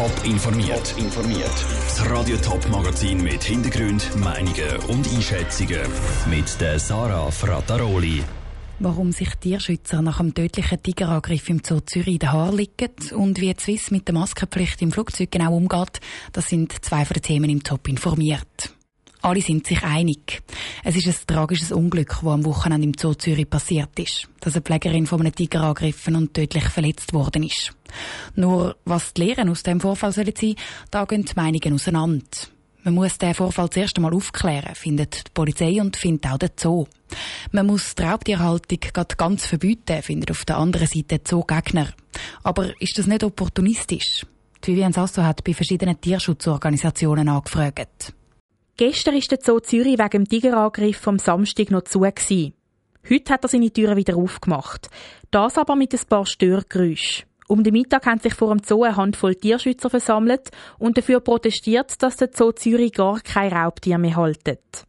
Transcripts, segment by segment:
Top informiert. informiert. Das Radio Top Magazin mit Hintergrund, Meinungen und Einschätzungen mit der Sarah Frataroli. Warum sich Tierschützer nach einem tödlichen Tigerangriff im Zoo Zürich in den Haaren liegen und wie die Swiss mit der Maskenpflicht im Flugzeug genau umgeht, das sind zwei von den Themen im Top informiert. Alle sind sich einig. Es ist ein tragisches Unglück, das am Wochenende im Zoo Zürich passiert ist. Dass eine Pflegerin von einem Tiger angegriffen und tödlich verletzt worden ist. Nur, was die Lehren aus dem Vorfall sollen sein, da gehen die Meinungen auseinander. Man muss den Vorfall zuerst einmal aufklären, findet die Polizei und findet auch der Zoo. Man muss die Raubtierhaltung ganz verbieten, findet auf der anderen Seite Zoogegner. Aber ist das nicht opportunistisch? Die Vivian Sasso hat bei verschiedenen Tierschutzorganisationen angefragt. Gestern war der Zoo Zürich wegen dem Tigerangriff vom Samstag noch zu. Gewesen. Heute hat er seine Türen wieder aufgemacht. Das aber mit ein paar Störgeräuschen. Um den Mittag haben sich vor dem Zoo eine Handvoll Tierschützer versammelt und dafür protestiert, dass der Zoo Zürich gar kein Raubtier mehr haltet.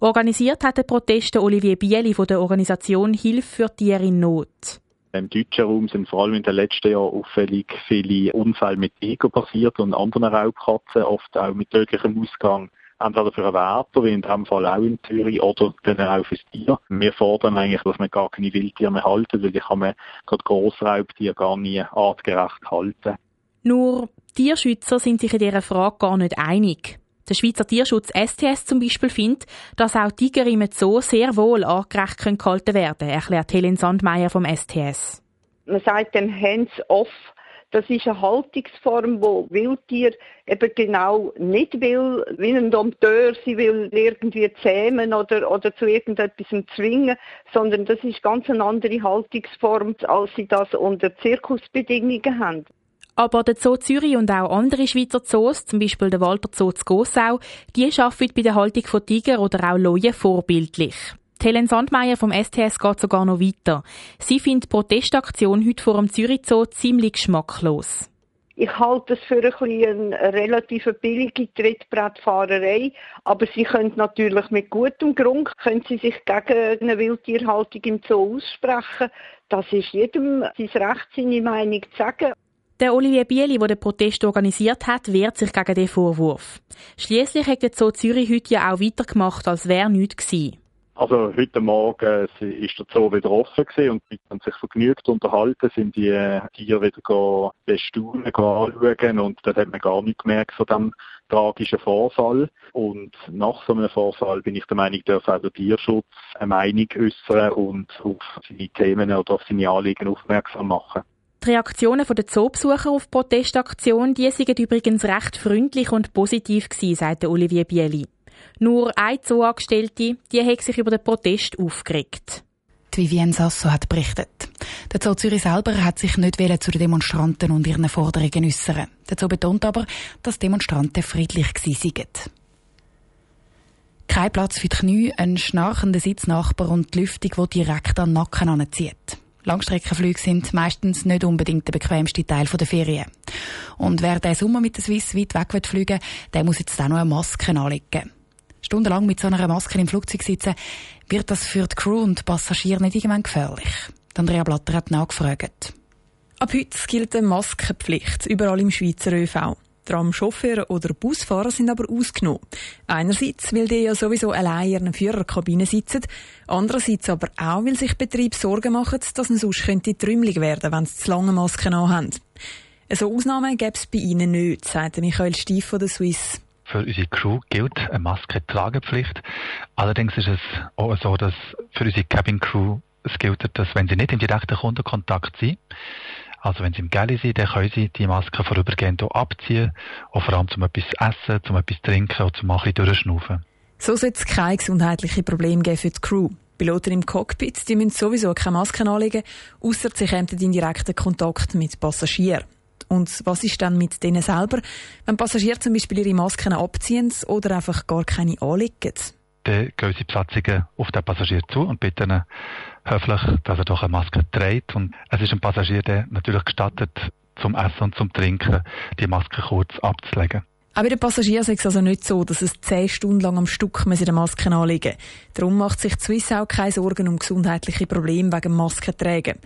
Organisiert hat den Protest Olivier Bieli von der Organisation Hilfe für Tiere in Not. Im deutschen Raum sind vor allem in den letzten Jahren auffällig viele Unfälle mit Tiger passiert und anderen Raubkatzen, oft auch mit tödlichem Ausgang entweder für einen Wärter, wie in diesem Fall auch in Zürich, oder dann auch fürs Tier. Wir fordern eigentlich, dass man gar keine Wildtiere mehr halten, weil die kann man gerade Grossraubtiere gar nie artgerecht halten. Nur Tierschützer sind sich in dieser Frage gar nicht einig. Der Schweizer Tierschutz STS zum Beispiel findet, dass auch Tiger im Zoo sehr wohl artgerecht gehalten werden können, erklärt Helen Sandmeier vom STS. Man sagt dann hands-off das ist eine Haltungsform, wo Wildtier eben genau nicht will, wie ein Dompteur sie will irgendwie zähmen oder, oder zu irgendetwas zwingen, sondern das ist ganz eine andere Haltungsform, als sie das unter Zirkusbedingungen haben. Aber der Zoo Zürich und auch andere Schweizer Zoos, zum Beispiel der Walter Zoo zu Gossau, die arbeiten bei der Haltung von Tiger oder auch Leuen vorbildlich. Helen Sandmeier vom STS geht sogar noch weiter. Sie findet die Protestaktion heute vor dem Zürich Zoo ziemlich geschmacklos. Ich halte es für ein eine relativ billige Trittbrettfahrerei, aber sie können natürlich mit gutem Grund können sie sich gegen eine Wildtierhaltung im Zoo aussprechen. Das ist jedem sein Recht, seine Meinung zu sagen. Der Olivier Bieli, der den Protest organisiert hat, wehrt sich gegen den Vorwurf. Schließlich hat der Zoo Zürich heute ja auch weitergemacht, als wäre nichts gewesen. Also heute Morgen ist der Zoo wieder offen gewesen und wir haben sich vergnügt unterhalten, sind die äh, Tiere wieder bestaunen, anschauen und dort hat man gar nicht gemerkt von diesem tragischen Vorfall. Und nach so einem Vorfall bin ich der Meinung, darf auch der Tierschutz eine Meinung äußern und auf seine Themen oder auf seine Anliegen aufmerksam machen. Die Reaktionen der Zoobesucher auf die Protestaktion, die sind übrigens recht freundlich und positiv gewesen, sagt Olivier Bieli. Nur eine Zooangestellte, die hat sich über den Protest aufgeregt. Die Vivienne Sasso hat berichtet. Der Zoo Zürich selber hat sich nicht zu den Demonstranten und ihren Forderungen äußern. Der Zoo betont aber, dass Demonstranten friedlich seien. Kein Platz für die Knie, ein schnarchender Sitznachbar und die Lüftung, die direkt an den Nacken anzieht. Langstreckenflüge sind meistens nicht unbedingt der bequemste Teil der Ferien. Und wer diesen Sommer mit der Swiss weit weg fliegen will, der muss jetzt auch noch eine Maske anlegen stundenlang mit so einer Maske im Flugzeug sitzen, wird das für die Crew und die Passagiere nicht irgendwann gefährlich? Andrea Blatter hat nachgefragt. Ab heute gilt eine Maskenpflicht überall im Schweizer ÖV. Tramchauffeure oder Busfahrer sind aber ausgenommen. Einerseits, weil die ja sowieso allein in einer Führerkabine sitzen, andererseits aber auch, weil sich Betriebe Sorgen machen, dass man sonst trümmelig werden, wenn sie zu lange Masken haben. So Ausnahmen gäbe es bei ihnen nicht, sagte Michael Stief von der Swiss. Für unsere Crew gilt eine Maskentragepflicht. Allerdings ist es auch so, dass für unsere Cabin Crew es gilt, dass wenn sie nicht im direkten Kundenkontakt sind, also wenn sie im Galley sind, dann können sie die Maske vorübergehend auch abziehen, auch vor allem zum etwas essen, zum etwas trinken oder zum ein bisschen durchschnaufen. So soll es keine gesundheitlichen Probleme geben für die Crew. Piloten im Cockpit die müssen sowieso keine Masken anlegen, außer sie kommen in direkten Kontakt mit Passagieren. Und was ist dann mit denen selber, wenn Passagiere zum Beispiel ihre Masken abziehen oder einfach gar keine anlegen? Dann gehen sie Besatzungen auf den Passagier zu und bitten ihn höflich, dass er doch eine Maske trägt. Und es ist dem Passagier dann natürlich gestattet, zum Essen und zum Trinken die Maske kurz abzulegen. Auch bei den Passagieren ist es also nicht so, dass es zehn Stunden lang am Stück mit der Maske anlegen Darum macht sich die Swiss auch keine Sorgen um gesundheitliche Probleme wegen Maskentragen.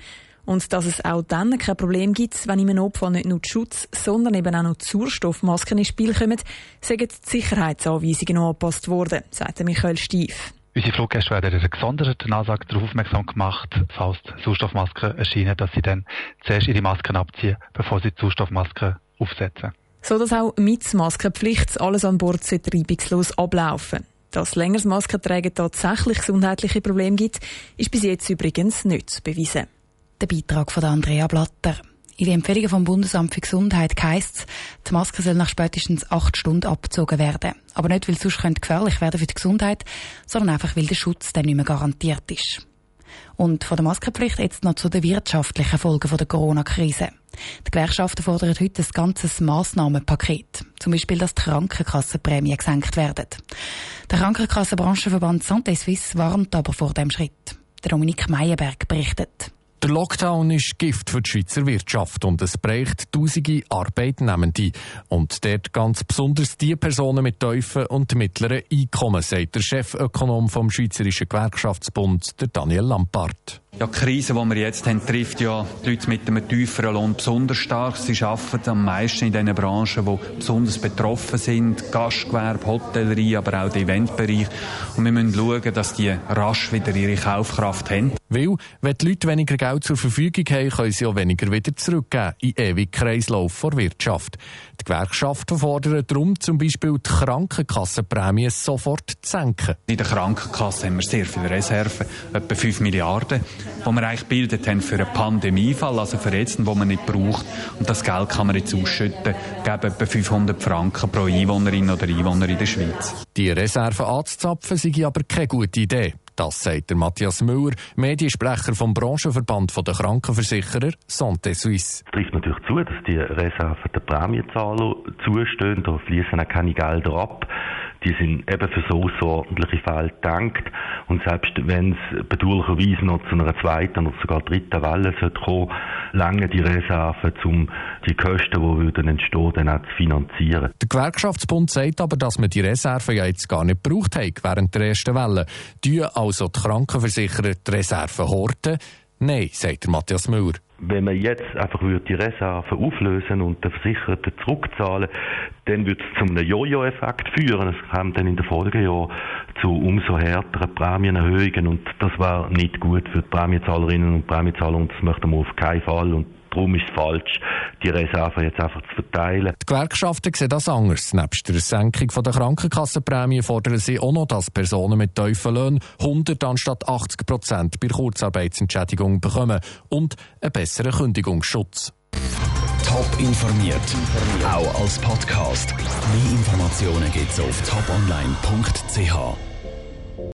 Und dass es auch dann kein Problem gibt, wenn im Notfall nicht nur die Schutz, sondern eben auch noch die Sauerstoffmasken ins Spiel kommen, sind die Sicherheitsanweisungen angepasst worden, sagt Michael Stief. Unsere Fluggäste werden in einer gesonderten Ansage darauf aufmerksam gemacht, falls die Sauerstoffmasken erscheinen, dass sie dann zuerst ihre Masken abziehen, bevor sie die Sauerstoffmasken aufsetzen. So dass auch mit Maskenpflicht alles an Bord reibungslos ablaufen Dass längeres Maskentragen tatsächlich gesundheitliche Probleme gibt, ist bis jetzt übrigens nicht bewiesen. Der Beitrag von Andrea Blatter. In den Empfehlungen vom Bundesamt für Gesundheit heisst es, die Maske soll nach spätestens acht Stunden abgezogen werden. Aber nicht, weil es sonst gefährlich werden für die Gesundheit, sondern einfach, weil der Schutz dann nicht mehr garantiert ist. Und von der Maskenpflicht jetzt noch zu den wirtschaftlichen Folgen der Corona-Krise. Die Gewerkschaften fordern heute ein ganzes Massnahmenpaket. Zum Beispiel, dass die Krankenkassenprämien gesenkt werden. Der Krankenkassenbranchenverband Santé Suisse warnt aber vor dem Schritt. Der Dominik Meyerberg berichtet. Der Lockdown ist Gift für die Schweizer Wirtschaft und es bricht tausende Arbeitnehmende. Und dort ganz besonders die Personen mit tiefen und mittleren Einkommen, sagt der Chefökonom vom Schweizerischen Gewerkschaftsbund, der Daniel Lampard. Ja, die Krise, die wir jetzt haben, trifft ja die Leute mit einem tieferen Lohn besonders stark. Sie arbeiten am meisten in den Branchen, die besonders betroffen sind. Gastgewerbe, Hotellerie, aber auch der Eventbereich. Und wir müssen schauen, dass die rasch wieder ihre Kaufkraft haben. Weil, wenn die Leute weniger Geld zur Verfügung haben, können sie auch weniger wieder zurückgeben in ewigen Kreislauf der Wirtschaft. Die Gewerkschaften fordern darum zum Beispiel die Krankenkassenprämie sofort zu senken. In der Krankenkasse haben wir sehr viele Reserven, etwa 5 Milliarden die wir eigentlich gebildet haben für einen Pandemiefall, also für jetzt, wo man nicht braucht. Und das Geld kann man jetzt ausschütten, geben etwa 500 Franken pro Einwohnerin oder Einwohner in der Schweiz. Die Reserven anzuzapfen, sei aber keine gute Idee. Das sagt der Matthias Müller, Mediensprecher vom Branchenverband der Krankenversicherer Santé Suisse. Es trifft natürlich zu, dass die Reserven der Prämienzahler zustehen. Da fließen auch keine Gelder ab die sind eben für so außerordentliche Fälle gedacht. Und selbst wenn es bedauerlicherweise noch zu einer zweiten oder sogar dritten Welle sollte kommen, lange die Reserven, um die Kosten, die würden entstehen, dann auch zu finanzieren. Der Gewerkschaftsbund sagt aber, dass man die Reserven ja jetzt gar nicht gebraucht hat während der ersten Welle. Die also die Krankenversicherer die Reserven horten? Nein, sagt Matthias Müller. Wenn man jetzt einfach die Reserven auflösen und den Versicherten zurückzahlen, dann würde es zu einem Jojo-Effekt führen. Es kam dann in den Folgejahren zu umso härteren Prämienerhöhungen und das war nicht gut für die Prämiezahlerinnen und Prämienzahler und das möchten wir auf keinen Fall. Und Darum ist es falsch, die Reserven jetzt einfach zu verteilen. Die Gewerkschaften sehen das anders. Nebst der Senkung der Krankenkassenprämie fordern sie auch noch, dass Personen mit tiefen Löhnen 100 anstatt 80 Prozent bei Kurzarbeitsentschädigung bekommen und einen besseren Kündigungsschutz. Top informiert, auch als Podcast. Mehr Informationen gibt es auf toponline.ch.